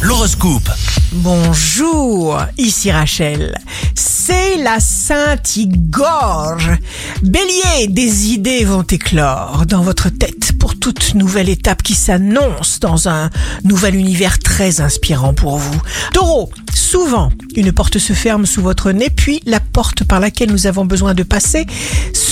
L'horoscope. Bonjour, ici Rachel. C'est la Sainte Igorge. Bélier, des idées vont éclore dans votre tête pour toute nouvelle étape qui s'annonce dans un nouvel univers très inspirant pour vous. Taureau, souvent une porte se ferme sous votre nez, puis la porte par laquelle nous avons besoin de passer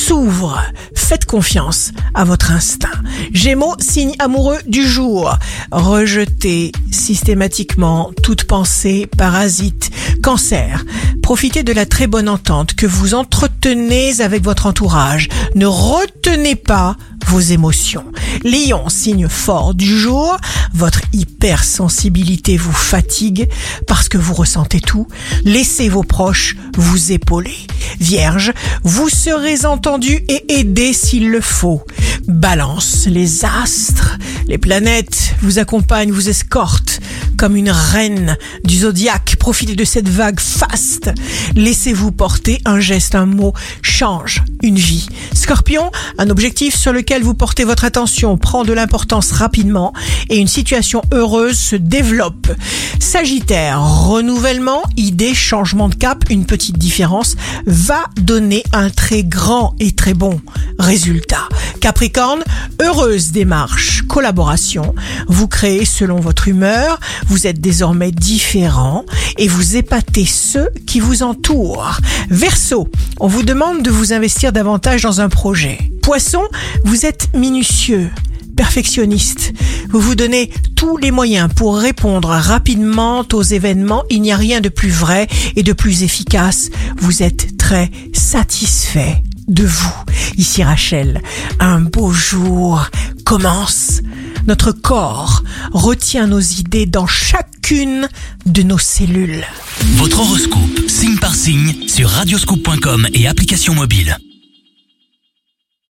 s'ouvre. Faites confiance à votre instinct. Gémeaux, signe amoureux du jour. Rejetez systématiquement toute pensée parasite. Cancer, profitez de la très bonne entente que vous entretenez avec votre entourage. Ne retenez pas vos émotions. Lion, signe fort du jour, votre hypersensibilité vous fatigue parce que vous ressentez tout. Laissez vos proches vous épauler. Vierge, vous serez entendu et aidé s'il le faut. Balance, les astres, les planètes vous accompagnent, vous escortent comme une reine du zodiaque. Profitez de cette vague faste. Laissez-vous porter un geste, un mot change une vie. Scorpion, un objectif sur lequel vous portez votre attention prend de l'importance rapidement et une situation heureuse se développe. Sagittaire, renouvellement, idée, changement de cap, une petite différence va donner un très grand et très bon résultat. Capricorne, heureuse démarche, collaboration. Vous créez selon votre humeur, vous êtes désormais différent et vous épatez ceux qui vous entourent. Verseau, on vous demande de vous investir davantage dans un projet. Poisson, vous êtes minutieux perfectionniste. Vous vous donnez tous les moyens pour répondre rapidement aux événements. Il n'y a rien de plus vrai et de plus efficace. Vous êtes très satisfait de vous. Ici Rachel, un beau jour commence. Notre corps retient nos idées dans chacune de nos cellules. Votre horoscope, signe par signe, sur radioscoop.com et application mobile.